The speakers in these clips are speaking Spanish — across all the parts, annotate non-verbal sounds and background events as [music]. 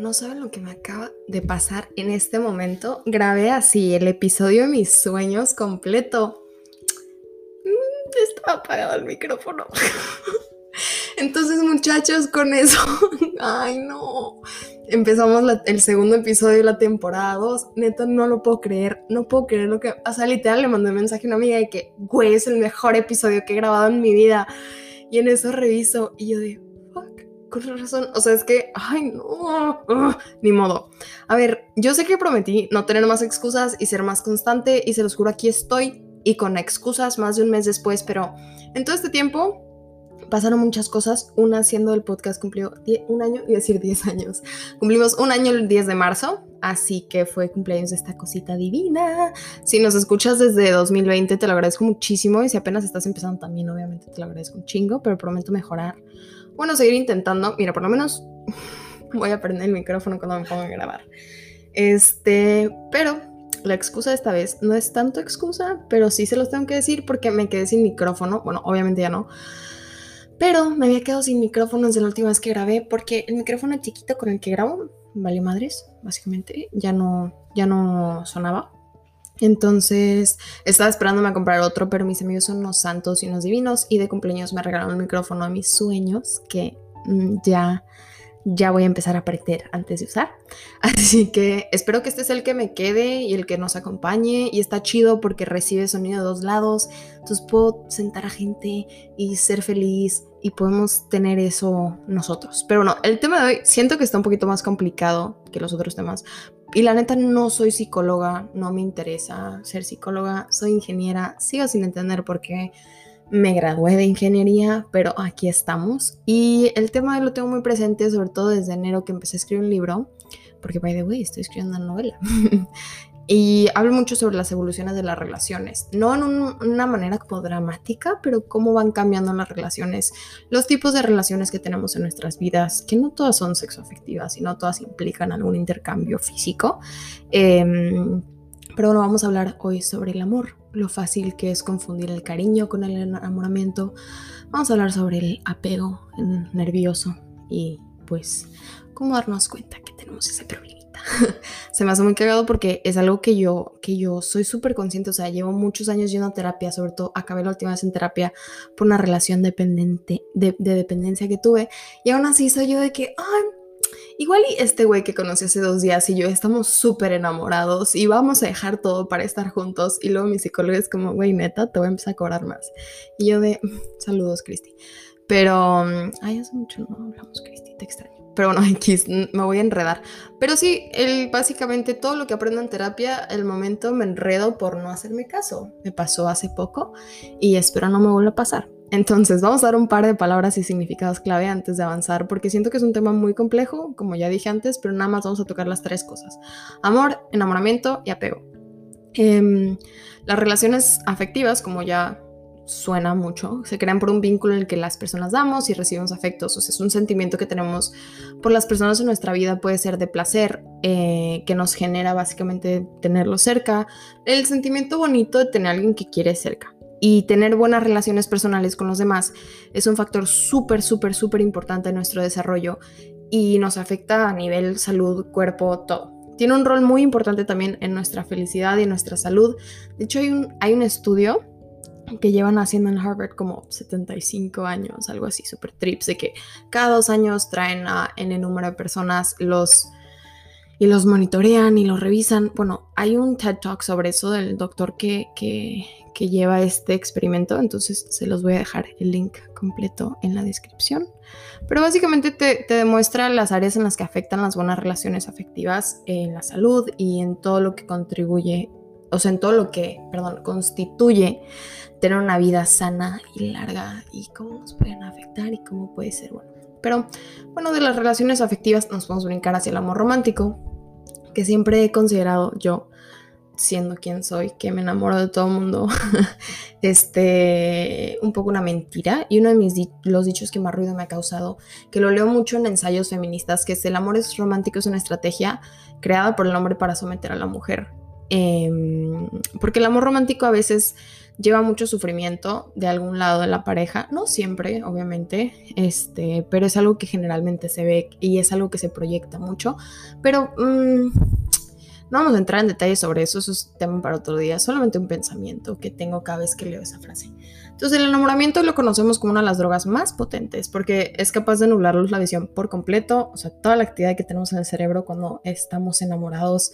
no saben lo que me acaba de pasar en este momento. Grabé así el episodio de mis sueños completo. Mm, estaba apagado el micrófono. [laughs] Entonces, muchachos, con eso, [laughs] ay no. Empezamos el segundo episodio de la temporada 2. Neta, no lo puedo creer. No puedo creer lo que. O sea, literal, le mandé un mensaje a una amiga de que, güey, es el mejor episodio que he grabado en mi vida. Y en eso reviso. Y yo de, con razón. O sea, es que, ay, no, ni modo. A ver, yo sé que prometí no tener más excusas y ser más constante y se los juro, aquí estoy y con excusas más de un mes después, pero en todo este tiempo pasaron muchas cosas. Una siendo el podcast cumplió un año, y decir 10 años. Cumplimos un año el 10 de marzo, así que fue cumpleaños de esta cosita divina. Si nos escuchas desde 2020, te lo agradezco muchísimo y si apenas estás empezando también, obviamente te lo agradezco un chingo, pero prometo mejorar bueno, seguir intentando. Mira, por lo menos [laughs] voy a prender el micrófono cuando me ponga a grabar. Este, pero la excusa de esta vez no es tanto excusa, pero sí se los tengo que decir porque me quedé sin micrófono. Bueno, obviamente ya no. Pero me había quedado sin micrófono desde la última vez que grabé porque el micrófono chiquito con el que grabo, vale madres, básicamente, ya no, ya no sonaba. Entonces estaba esperándome a comprar otro, pero mis amigos son unos santos y unos divinos y de cumpleaños me regalaron el micrófono a mis sueños que mm, ya ya voy a empezar a aprender antes de usar. [laughs] Así que espero que este es el que me quede y el que nos acompañe. Y está chido porque recibe sonido de dos lados. Entonces puedo sentar a gente y ser feliz y podemos tener eso nosotros. Pero no, el tema de hoy siento que está un poquito más complicado que los otros temas. Y la neta no soy psicóloga, no me interesa ser psicóloga, soy ingeniera, sigo sin entender por qué me gradué de ingeniería, pero aquí estamos. Y el tema lo tengo muy presente, sobre todo desde enero que empecé a escribir un libro, porque by the way, estoy escribiendo una novela. [laughs] y hablo mucho sobre las evoluciones de las relaciones, no en una manera como dramática, pero cómo van cambiando las relaciones, los tipos de relaciones que tenemos en nuestras vidas, que no todas son sexoafectivas y no todas implican algún intercambio físico. Em, pero bueno, vamos a hablar hoy sobre el amor, lo fácil que es confundir el cariño con el enamoramiento. Vamos a hablar sobre el apego nervioso y pues cómo darnos cuenta que tenemos ese problemita. [laughs] Se me hace muy cagado porque es algo que yo, que yo soy súper consciente, o sea, llevo muchos años yendo a terapia, sobre todo acabé la última vez en terapia por una relación dependiente, de, de dependencia que tuve y aún así soy yo de que, Igual y este güey que conocí hace dos días y yo estamos súper enamorados y vamos a dejar todo para estar juntos. Y luego mi psicólogo es como, güey, neta, te voy a empezar a cobrar más. Y yo de, saludos, Cristi. Pero, mm, ay, hace mucho no hablamos, Cristi, te extraño. Pero bueno, [laughs] me voy a enredar. Pero sí, el, básicamente todo lo que aprendo en terapia, el momento me enredo por no hacerme caso. Me pasó hace poco y espero no me vuelva a pasar. Entonces, vamos a dar un par de palabras y significados clave antes de avanzar, porque siento que es un tema muy complejo, como ya dije antes, pero nada más vamos a tocar las tres cosas. Amor, enamoramiento y apego. Em, las relaciones afectivas, como ya suena mucho, se crean por un vínculo en el que las personas damos y recibimos afectos, o sea, es un sentimiento que tenemos por las personas en nuestra vida, puede ser de placer, eh, que nos genera básicamente tenerlo cerca, el sentimiento bonito de tener a alguien que quiere cerca y tener buenas relaciones personales con los demás es un factor súper, súper, súper importante en nuestro desarrollo y nos afecta a nivel salud, cuerpo, todo. Tiene un rol muy importante también en nuestra felicidad y en nuestra salud. De hecho, hay un, hay un estudio que llevan haciendo en Harvard como 75 años, algo así, súper trips, de que cada dos años traen a N número de personas los y los monitorean y los revisan. Bueno, hay un TED Talk sobre eso del doctor que, que, lleva este experimento, entonces se los voy a dejar el link completo en la descripción. Pero básicamente te, te demuestra las áreas en las que afectan las buenas relaciones afectivas en la salud y en todo lo que contribuye, o sea, en todo lo que, perdón, constituye tener una vida sana y larga y cómo nos pueden afectar y cómo puede ser bueno. Pero bueno, de las relaciones afectivas nos podemos brincar hacia el amor romántico, que siempre he considerado yo, siendo quien soy, que me enamoro de todo el mundo, [laughs] este, un poco una mentira. Y uno de mis los dichos que más ruido me ha causado, que lo leo mucho en ensayos feministas, que es el amor es romántico, es una estrategia creada por el hombre para someter a la mujer. Em, porque el amor romántico a veces lleva mucho sufrimiento de algún lado de la pareja, no siempre, obviamente, este, pero es algo que generalmente se ve y es algo que se proyecta mucho, pero mm, no vamos a entrar en detalles sobre eso, eso es tema para otro día, solamente un pensamiento que tengo cada vez que leo esa frase. Entonces el enamoramiento lo conocemos como una de las drogas más potentes porque es capaz de nublarnos la visión por completo, o sea, toda la actividad que tenemos en el cerebro cuando estamos enamorados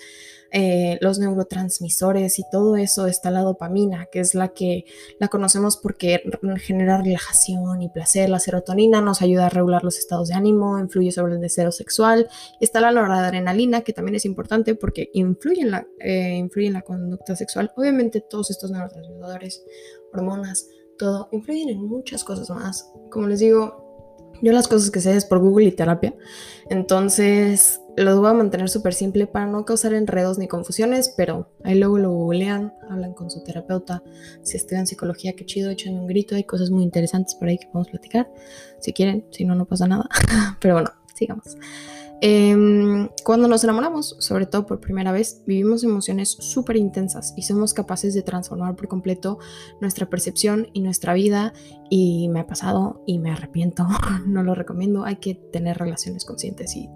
eh, los neurotransmisores y todo eso está la dopamina, que es la que la conocemos porque genera relajación y placer. La serotonina nos ayuda a regular los estados de ánimo, influye sobre el deseo sexual. Está la noradrenalina, que también es importante porque influye en la, eh, influye en la conducta sexual. Obviamente todos estos neurotransmisores, hormonas, todo, influyen en muchas cosas más. Como les digo, yo las cosas que sé es por Google y terapia. Entonces, lo voy a mantener súper simple para no causar enredos ni confusiones, pero ahí luego lo googlean, hablan con su terapeuta. Si estudian psicología, qué chido, echen un grito. Hay cosas muy interesantes por ahí que podemos platicar. Si quieren, si no, no pasa nada. [laughs] pero bueno, sigamos. Em, cuando nos enamoramos, sobre todo por primera vez, vivimos emociones súper intensas y somos capaces de transformar por completo nuestra percepción y nuestra vida. Y me ha pasado y me arrepiento, [laughs] no lo recomiendo. Hay que tener relaciones conscientes y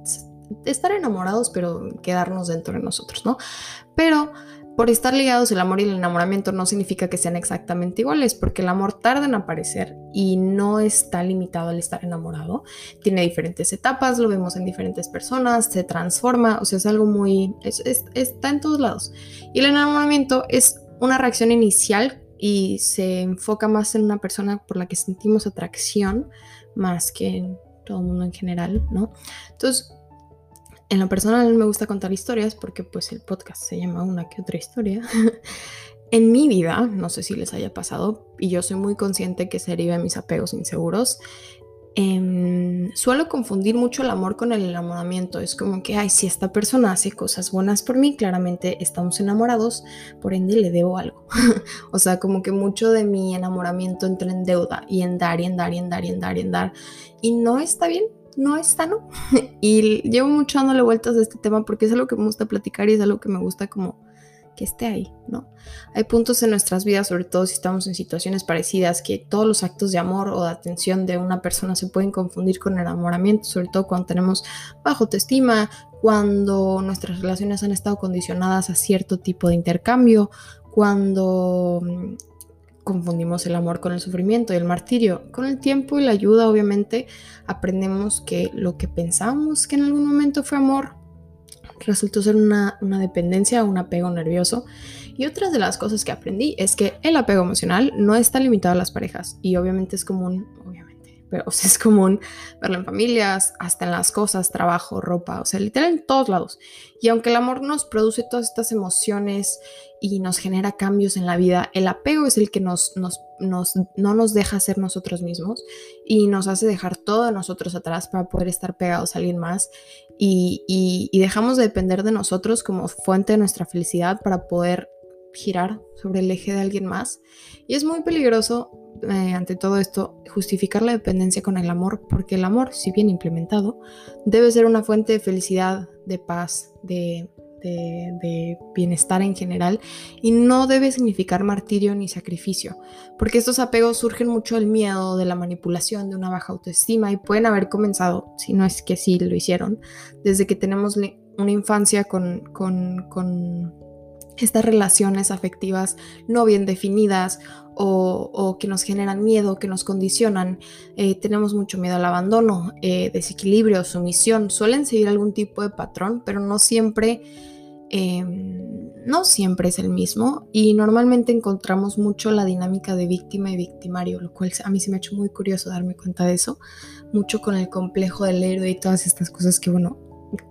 estar enamorados, pero quedarnos dentro de nosotros, ¿no? Pero por estar ligados el amor y el enamoramiento no significa que sean exactamente iguales, porque el amor tarda en aparecer y no está limitado al estar enamorado. Tiene diferentes etapas, lo vemos en diferentes personas, se transforma, o sea, es algo muy... está en todos lados. Y el enamoramiento es una reacción inicial y se enfoca más en una persona por la que sentimos atracción más que en todo el mundo en general, ¿no? Entonces, en lo personal me gusta contar historias porque pues el podcast se llama Una que otra historia. [laughs] en mi vida, no sé si les haya pasado, y yo soy muy consciente que se deriva de mis apegos inseguros, em, suelo confundir mucho el amor con el enamoramiento. Es como que, ay, si esta persona hace cosas buenas por mí, claramente estamos enamorados, por ende le debo algo. [laughs] o sea, como que mucho de mi enamoramiento entra en deuda y en dar y en dar y en dar y en dar y en dar. Y no está bien, no es sano. [laughs] y llevo mucho dándole vueltas a este tema porque es algo que me gusta platicar y es algo que me gusta como que esté ahí, ¿no? Hay puntos en nuestras vidas, sobre todo si estamos en situaciones parecidas, que todos los actos de amor o de atención de una persona se pueden confundir con enamoramiento, sobre todo cuando tenemos bajo autoestima, cuando nuestras relaciones han estado condicionadas a cierto tipo de intercambio, cuando confundimos el amor con el sufrimiento y el martirio. Con el tiempo y la ayuda, obviamente, aprendemos que lo que pensamos que en algún momento fue amor resultó ser una, una dependencia, un apego nervioso. Y otra de las cosas que aprendí es que el apego emocional no está limitado a las parejas y obviamente es común, pero es común verlo en familias, hasta en las cosas, trabajo, ropa, o sea, literal en todos lados. Y aunque el amor nos produce todas estas emociones y nos genera cambios en la vida, el apego es el que nos, no nos deja ser nosotros mismos y nos hace dejar todo de nosotros atrás para poder estar pegados a alguien más y dejamos de depender de nosotros como fuente de nuestra felicidad para poder girar sobre el eje de alguien más. Y es muy peligroso eh, ante todo esto, justificar la dependencia con el amor, porque el amor, si bien implementado, debe ser una fuente de felicidad, de paz, de, de, bienestar en general, y no debe significar martirio ni sacrificio, porque estos apegos surgen mucho del miedo, de la manipulación, de una baja autoestima, y pueden haber comenzado, si no es que sí lo hicieron, desde que tenemos una infancia con, con, con estas relaciones afectivas no bien definidas o, que nos generan miedo, que nos condicionan. Eh, tenemos mucho miedo al abandono, eh, desequilibrio, sumisión. Suelen seguir algún tipo de patrón, pero no siempre, em, no siempre es el mismo. Y normalmente encontramos mucho la dinámica de víctima y victimario, lo cual a mí se me ha hecho muy curioso darme cuenta de eso. Mucho con el complejo del héroe y todas estas cosas que, bueno,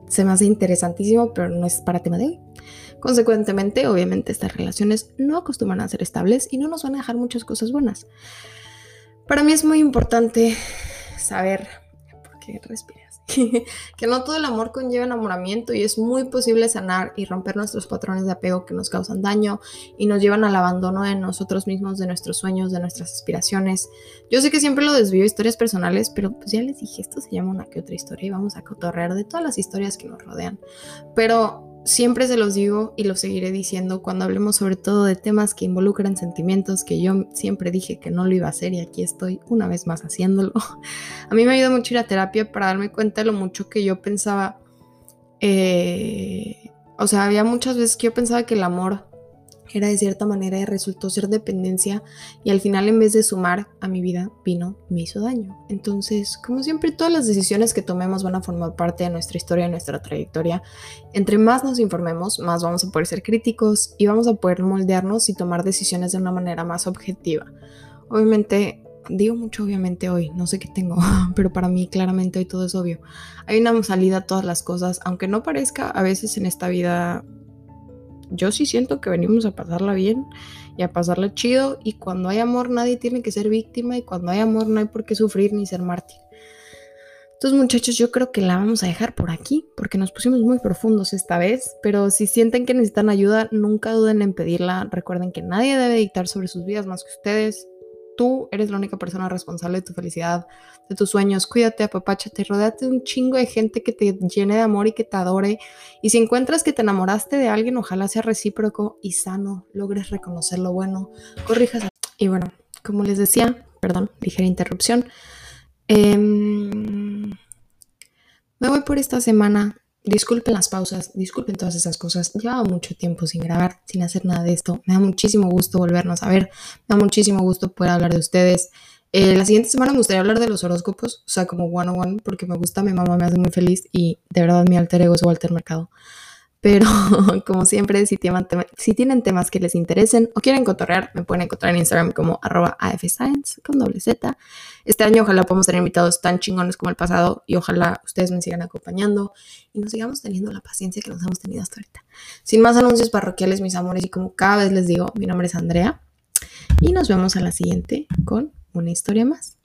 se me hace interesantísimo, pero no es para tema de hoy. Consecuentemente, obviamente estas relaciones no acostumbran a ser estables y no nos van a dejar muchas cosas buenas. Para mí es muy importante saber, por qué respiras, [laughs] que no todo el amor conlleva enamoramiento y es muy posible sanar y romper nuestros patrones de apego que nos causan daño y nos llevan al abandono de nosotros mismos, de nuestros sueños, de nuestras aspiraciones. Yo sé que siempre lo desvío historias personales, pero pues ya les dije, esto se llama una que otra historia y vamos a cotorrear de todas las historias que nos rodean. Pero siempre se los digo y lo seguiré diciendo cuando hablemos sobre todo de temas que involucran sentimientos que yo siempre dije que no lo iba a hacer y aquí estoy una vez más haciéndolo. [laughs] A mí me ayudó mucho ir a terapia para darme cuenta de lo mucho que yo pensaba. Eh, o sea, había muchas veces que yo pensaba que el amor era de cierta manera y resultó ser dependencia y al final en vez de sumar a mi vida vino, me hizo daño. Entonces, como siempre, todas las decisiones que tomemos van a formar parte de nuestra historia, de nuestra trayectoria. Entre más nos informemos, más vamos a poder ser críticos y vamos a poder moldearnos y tomar decisiones de una manera más objetiva. Obviamente, digo mucho obviamente hoy, no sé qué tengo, [laughs] pero para mí claramente hoy todo es obvio. Hay una salida a todas las cosas, aunque no parezca, a veces en esta vida yo sí siento que venimos a pasarla bien y a pasarla chido y cuando hay amor nadie tiene que ser víctima y cuando hay amor no hay por qué sufrir ni ser mártir. Entonces muchachos yo creo que la vamos a dejar por aquí porque nos pusimos muy profundos esta vez, pero si sienten que necesitan ayuda nunca duden en pedirla, recuerden que nadie debe dictar sobre sus vidas más que ustedes, tú eres la única persona responsable de tu felicidad, de tus sueños. Cuídate, apapáchate, rodéate de un chingo de gente que te llene de amor y que te adore. Y si encuentras que te enamoraste de alguien, ojalá sea recíproco y sano, logres reconocer lo bueno, corrijas. Y bueno, como les decía, perdón, ligera interrupción. Em, me voy por esta semana Disculpen las pausas, disculpen todas esas cosas. Llevaba mucho tiempo sin grabar, sin hacer nada de esto. Me da muchísimo gusto volvernos a ver. Me da muchísimo gusto poder hablar de ustedes. Eh, la siguiente semana me gustaría hablar de los horóscopos, o sea, como one on one, porque me gusta, mi mamá me hace muy feliz y de verdad mi alter ego es Walter Mercado. Pero [laughs] como siempre, si tienen, temas que les interesen o quieren cotorrear, me pueden encontrar en Instagram como arroba afscience con doble Z. Este año ojalá podamos tener invitados tan chingones como el pasado y ojalá ustedes me sigan acompañando y nos sigamos teniendo la paciencia que nos hemos tenido hasta ahorita. Sin más anuncios parroquiales, mis amores, y como cada vez les digo, mi nombre es Andrea y nos vemos a la siguiente con una historia más.